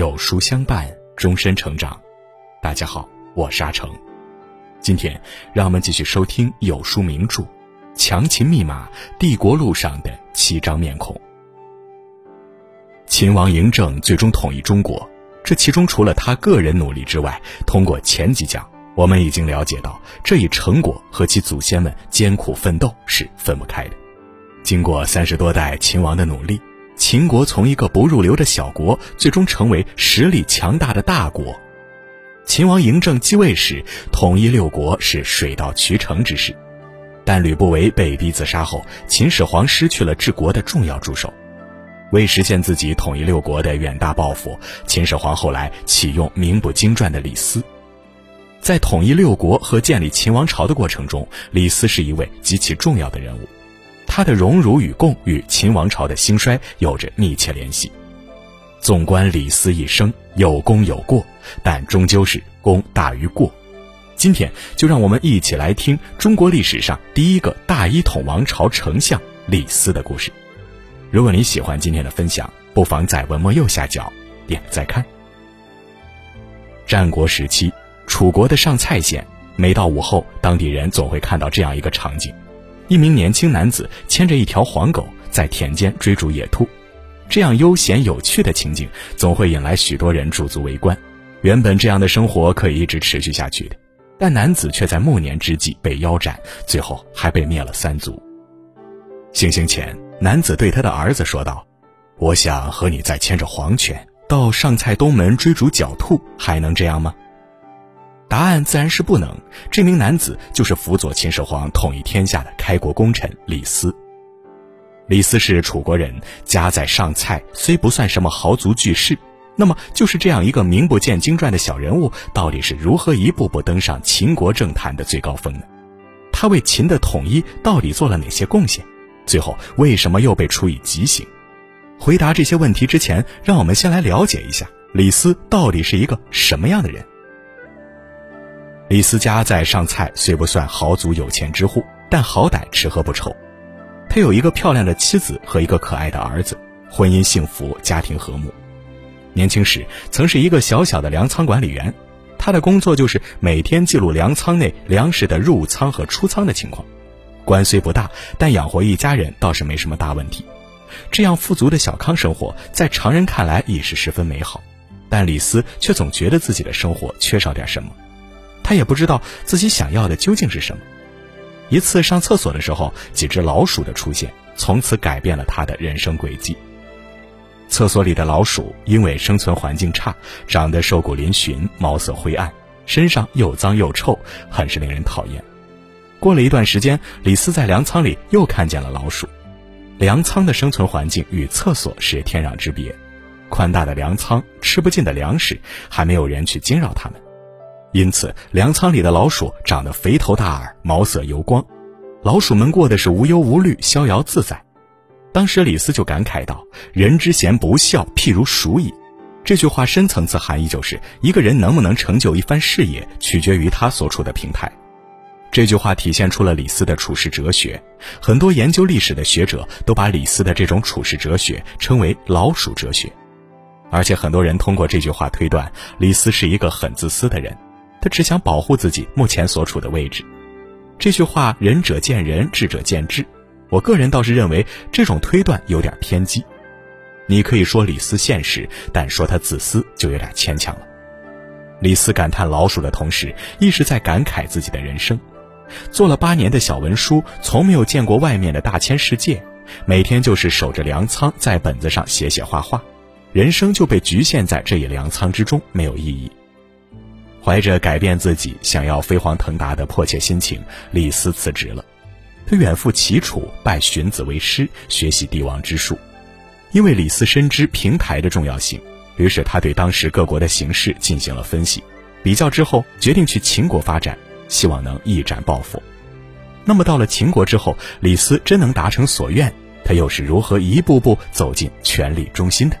有书相伴，终身成长。大家好，我是阿成。今天，让我们继续收听有书名著《强秦密码：帝国路上的七张面孔》。秦王嬴政最终统一中国，这其中除了他个人努力之外，通过前几讲，我们已经了解到这一成果和其祖先们艰苦奋斗是分不开的。经过三十多代秦王的努力。秦国从一个不入流的小国，最终成为实力强大的大国。秦王嬴政继位时，统一六国是水到渠成之事。但吕不韦被逼自杀后，秦始皇失去了治国的重要助手。为实现自己统一六国的远大抱负，秦始皇后来启用名不经传的李斯。在统一六国和建立秦王朝的过程中，李斯是一位极其重要的人物。他的荣辱与共与秦王朝的兴衰有着密切联系。纵观李斯一生，有功有过，但终究是功大于过。今天就让我们一起来听中国历史上第一个大一统王朝丞相李斯的故事。如果你喜欢今天的分享，不妨在文末右下角点再看。战国时期，楚国的上蔡县，每到午后，当地人总会看到这样一个场景。一名年轻男子牵着一条黄狗在田间追逐野兔，这样悠闲有趣的情景总会引来许多人驻足围观。原本这样的生活可以一直持续下去的，但男子却在暮年之际被腰斩，最后还被灭了三族。行刑前，男子对他的儿子说道：“我想和你再牵着黄犬到上蔡东门追逐狡兔，还能这样吗？”答案自然是不能。这名男子就是辅佐秦始皇统一天下的开国功臣李斯。李斯是楚国人，家在上蔡，虽不算什么豪族巨士，那么就是这样一个名不见经传的小人物，到底是如何一步步登上秦国政坛的最高峰呢？他为秦的统一到底做了哪些贡献？最后为什么又被处以极刑？回答这些问题之前，让我们先来了解一下李斯到底是一个什么样的人。李斯家在上蔡，虽不算豪族有钱之户，但好歹吃喝不愁。他有一个漂亮的妻子和一个可爱的儿子，婚姻幸福，家庭和睦。年轻时曾是一个小小的粮仓管理员，他的工作就是每天记录粮仓内粮食的入仓和出仓的情况。官虽不大，但养活一家人倒是没什么大问题。这样富足的小康生活，在常人看来已是十分美好，但李斯却总觉得自己的生活缺少点什么。他也不知道自己想要的究竟是什么。一次上厕所的时候，几只老鼠的出现，从此改变了他的人生轨迹。厕所里的老鼠因为生存环境差，长得瘦骨嶙峋，毛色灰暗，身上又脏又臭，很是令人讨厌。过了一段时间，李斯在粮仓里又看见了老鼠。粮仓的生存环境与厕所是天壤之别，宽大的粮仓，吃不尽的粮食，还没有人去惊扰它们。因此，粮仓里的老鼠长得肥头大耳，毛色油光，老鼠们过的是无忧无虑、逍遥自在。当时李斯就感慨道：“人之贤不肖，譬如鼠矣。”这句话深层次含义就是，一个人能不能成就一番事业，取决于他所处的平台。这句话体现出了李斯的处世哲学。很多研究历史的学者都把李斯的这种处世哲学称为“老鼠哲学”，而且很多人通过这句话推断，李斯是一个很自私的人。他只想保护自己目前所处的位置，这句话仁者见仁，智者见智。我个人倒是认为这种推断有点偏激。你可以说李斯现实，但说他自私就有点牵强了。李斯感叹老鼠的同时，一直在感慨自己的人生。做了八年的小文书，从没有见过外面的大千世界，每天就是守着粮仓，在本子上写写画画，人生就被局限在这一粮仓之中，没有意义。怀着改变自己、想要飞黄腾达的迫切心情，李斯辞职了。他远赴齐楚，拜荀子为师，学习帝王之术。因为李斯深知平台的重要性，于是他对当时各国的形势进行了分析，比较之后决定去秦国发展，希望能一展抱负。那么到了秦国之后，李斯真能达成所愿？他又是如何一步步走进权力中心的？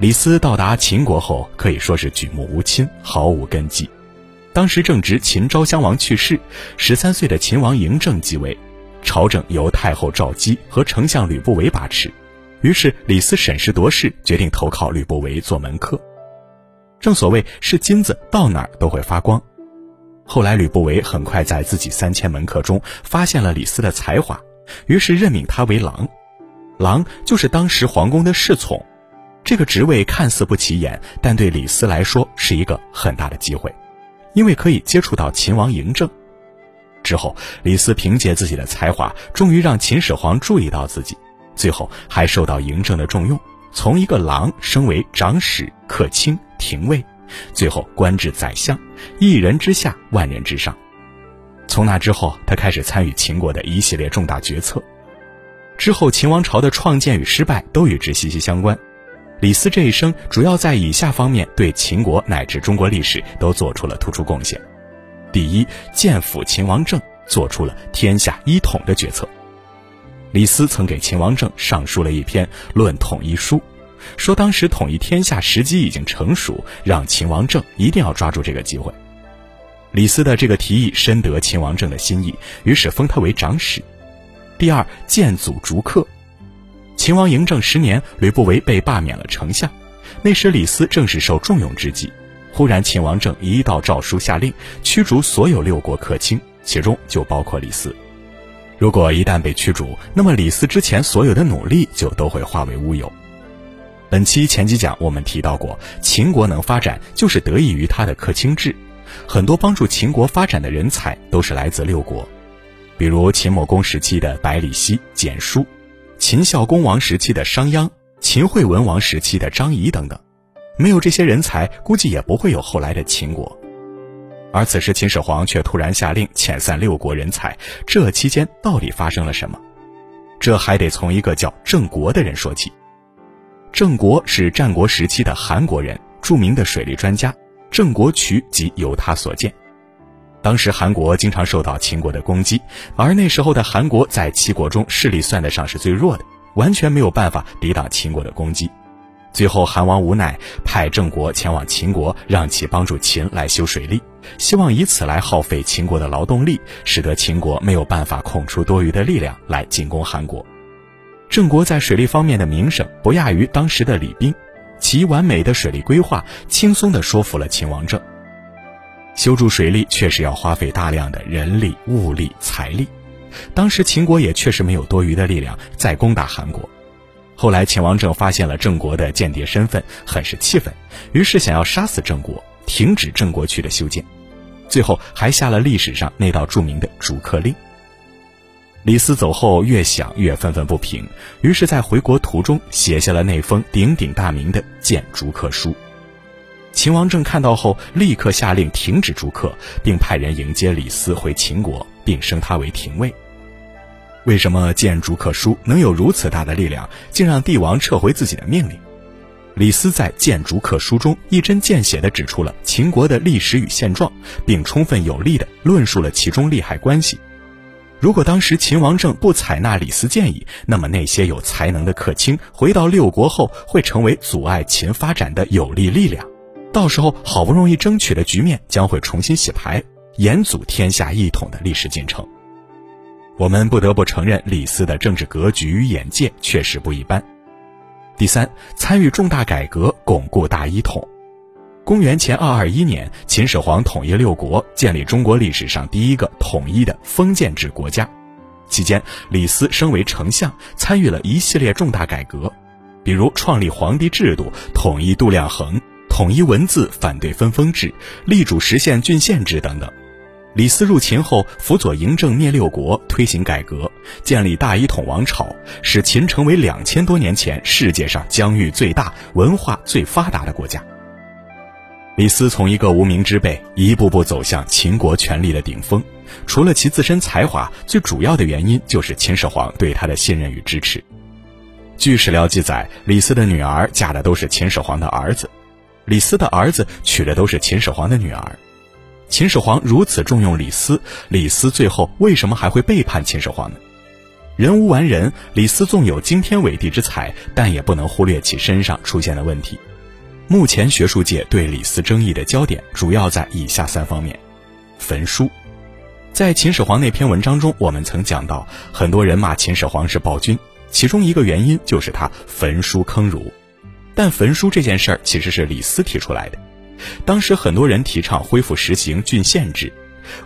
李斯到达秦国后，可以说是举目无亲，毫无根基。当时正值秦昭襄王去世，十三岁的秦王嬴政继位，朝政由太后赵姬和丞相吕不韦把持，于是李斯审时度势，决定投靠吕不韦做门客。正所谓是金子到哪儿都会发光。后来吕不韦很快在自己三千门客中发现了李斯的才华，于是任命他为郎。郎就是当时皇宫的侍从。这个职位看似不起眼，但对李斯来说是一个很大的机会，因为可以接触到秦王嬴政。之后，李斯凭借自己的才华，终于让秦始皇注意到自己，最后还受到嬴政的重用，从一个郎升为长史、客卿、廷尉，最后官至宰相，一人之下，万人之上。从那之后，他开始参与秦国的一系列重大决策。之后，秦王朝的创建与失败都与之息息相关。李斯这一生主要在以下方面对秦国乃至中国历史都做出了突出贡献：第一，建辅秦王政，做出了天下一统的决策。李斯曾给秦王政上书了一篇《论统一书》，说当时统一天下时机已经成熟，让秦王政一定要抓住这个机会。李斯的这个提议深得秦王政的心意，于是封他为长史。第二，建祖逐客。秦王嬴政十年，吕不韦被罢免了丞相，那时李斯正是受重用之际。忽然，秦王政一道诏书下令驱逐所有六国客卿，其中就包括李斯。如果一旦被驱逐，那么李斯之前所有的努力就都会化为乌有。本期前几讲我们提到过，秦国能发展就是得益于他的客卿制，很多帮助秦国发展的人才都是来自六国，比如秦穆公时期的百里奚、简书。秦孝公王时期的商鞅，秦惠文王时期的张仪等等，没有这些人才，估计也不会有后来的秦国。而此时秦始皇却突然下令遣散六国人才，这期间到底发生了什么？这还得从一个叫郑国的人说起。郑国是战国时期的韩国人，著名的水利专家，郑国渠即由他所建。当时韩国经常受到秦国的攻击，而那时候的韩国在七国中势力算得上是最弱的，完全没有办法抵挡秦国的攻击。最后韩王无奈，派郑国前往秦国，让其帮助秦来修水利，希望以此来耗费秦国的劳动力，使得秦国没有办法空出多余的力量来进攻韩国。郑国在水利方面的名声不亚于当时的李冰，其完美的水利规划轻松地说服了秦王政。修筑水利确实要花费大量的人力、物力、财力，当时秦国也确实没有多余的力量再攻打韩国。后来秦王政发现了郑国的间谍身份，很是气愤，于是想要杀死郑国，停止郑国渠的修建，最后还下了历史上那道著名的逐客令。李斯走后，越想越愤愤不平，于是，在回国途中写下了那封鼎鼎大名的《谏逐客书》。秦王政看到后，立刻下令停止逐客，并派人迎接李斯回秦国，并升他为廷尉。为什么谏逐客书能有如此大的力量，竟让帝王撤回自己的命令？李斯在谏逐客书中一针见血地指出了秦国的历史与现状，并充分有力地论述了其中利害关系。如果当时秦王政不采纳李斯建议，那么那些有才能的客卿回到六国后，会成为阻碍秦发展的有力力量。到时候好不容易争取的局面将会重新洗牌，严阻天下一统的历史进程。我们不得不承认，李斯的政治格局与眼界确实不一般。第三，参与重大改革，巩固大一统。公元前二二一年，秦始皇统一六国，建立中国历史上第一个统一的封建制国家。期间，李斯升为丞相，参与了一系列重大改革，比如创立皇帝制度，统一度量衡。统一文字，反对分封制，力主实现郡县制等等。李斯入秦后，辅佐嬴政灭六国，推行改革，建立大一统王朝，使秦成为两千多年前世界上疆域最大、文化最发达的国家。李斯从一个无名之辈，一步步走向秦国权力的顶峰。除了其自身才华，最主要的原因就是秦始皇对他的信任与支持。据史料记载，李斯的女儿嫁的都是秦始皇的儿子。李斯的儿子娶的都是秦始皇的女儿，秦始皇如此重用李斯，李斯最后为什么还会背叛秦始皇呢？人无完人，李斯纵有惊天伟地之才，但也不能忽略其身上出现的问题。目前学术界对李斯争议的焦点主要在以下三方面：焚书。在秦始皇那篇文章中，我们曾讲到，很多人骂秦始皇是暴君。其中一个原因就是他焚书坑儒。但焚书这件事儿其实是李斯提出来的。当时很多人提倡恢复实行郡县制，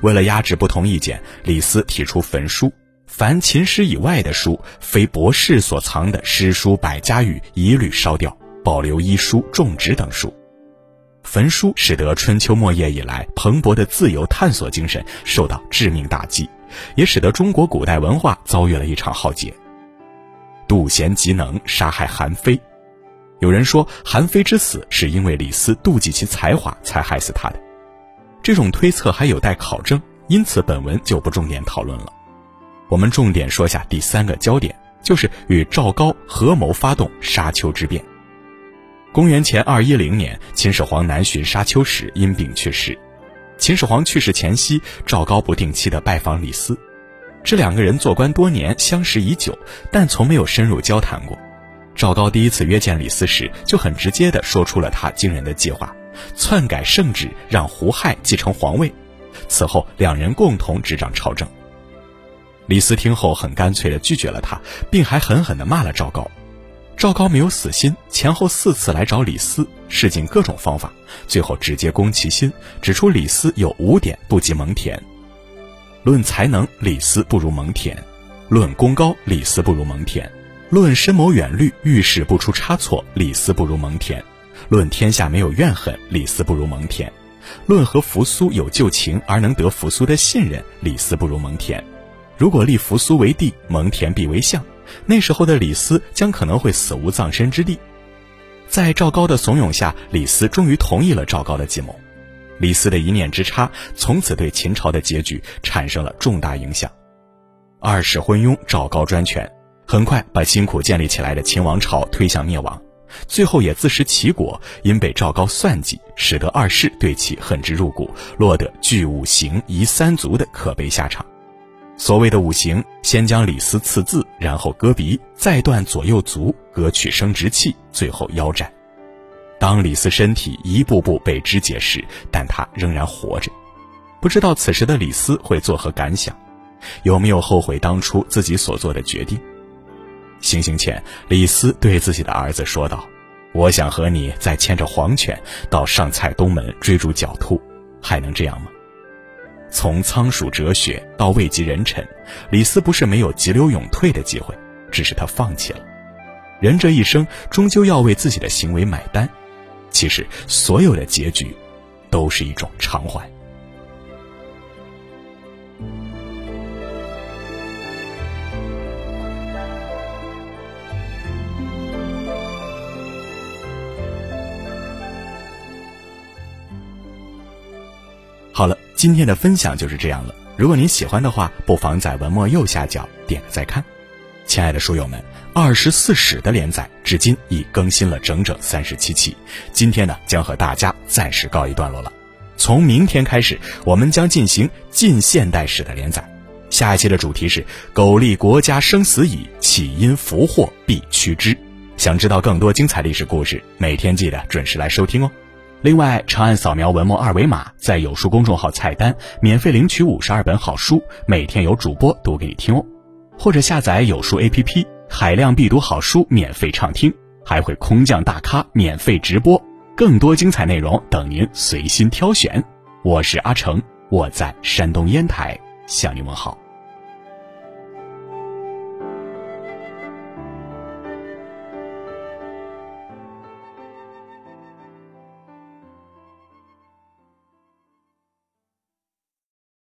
为了压制不同意见，李斯提出焚书，凡秦诗以外的书，非博士所藏的诗书百家语，一律烧掉，保留医书、种植等书。焚书使得春秋末叶以来蓬勃的自由探索精神受到致命打击，也使得中国古代文化遭遇了一场浩劫。杜贤极能杀害韩非。有人说韩非之死是因为李斯妒忌其才华才害死他的，这种推测还有待考证，因此本文就不重点讨论了。我们重点说下第三个焦点，就是与赵高合谋发动沙丘之变。公元前二一零年，秦始皇南巡沙丘时因病去世。秦始皇去世前夕，赵高不定期的拜访李斯，这两个人做官多年，相识已久，但从没有深入交谈过。赵高第一次约见李斯时，就很直接地说出了他惊人的计划：篡改圣旨，让胡亥继承皇位。此后，两人共同执掌朝政。李斯听后很干脆地拒绝了他，并还狠狠地骂了赵高。赵高没有死心，前后四次来找李斯，试尽各种方法，最后直接攻其心，指出李斯有五点不及蒙恬：论才能，李斯不如蒙恬；论功高，李斯不如蒙恬。论深谋远虑，遇事不出差错，李斯不如蒙恬；论天下没有怨恨，李斯不如蒙恬；论和扶苏有旧情而能得扶苏的信任，李斯不如蒙恬。如果立扶苏为帝，蒙恬必为相，那时候的李斯将可能会死无葬身之地。在赵高的怂恿下，李斯终于同意了赵高的计谋。李斯的一念之差，从此对秦朝的结局产生了重大影响。二世昏庸，赵高专权。很快把辛苦建立起来的秦王朝推向灭亡，最后也自食其果，因被赵高算计，使得二世对其恨之入骨，落得拒五行、夷三族的可悲下场。所谓的五行，先将李斯刺字，然后割鼻，再断左右足，割取生殖器，最后腰斩。当李斯身体一步步被肢解时，但他仍然活着。不知道此时的李斯会作何感想，有没有后悔当初自己所做的决定？行刑前，李斯对自己的儿子说道：“我想和你再牵着黄犬到上蔡东门追逐狡兔，还能这样吗？”从仓鼠哲学到位极人臣，李斯不是没有急流勇退的机会，只是他放弃了。人这一生终究要为自己的行为买单，其实所有的结局，都是一种偿还。今天的分享就是这样了。如果您喜欢的话，不妨在文末右下角点个再看。亲爱的书友们，《二十四史》的连载至今已更新了整整三十七期，今天呢将和大家暂时告一段落了。从明天开始，我们将进行近现代史的连载。下一期的主题是“苟利国家生死以，岂因福祸必趋之”。想知道更多精彩历史故事，每天记得准时来收听哦。另外，长按扫描文末二维码，在有书公众号菜单免费领取五十二本好书，每天有主播读给你听哦。或者下载有书 APP，海量必读好书免费畅听，还会空降大咖免费直播，更多精彩内容等您随心挑选。我是阿成，我在山东烟台向您问好。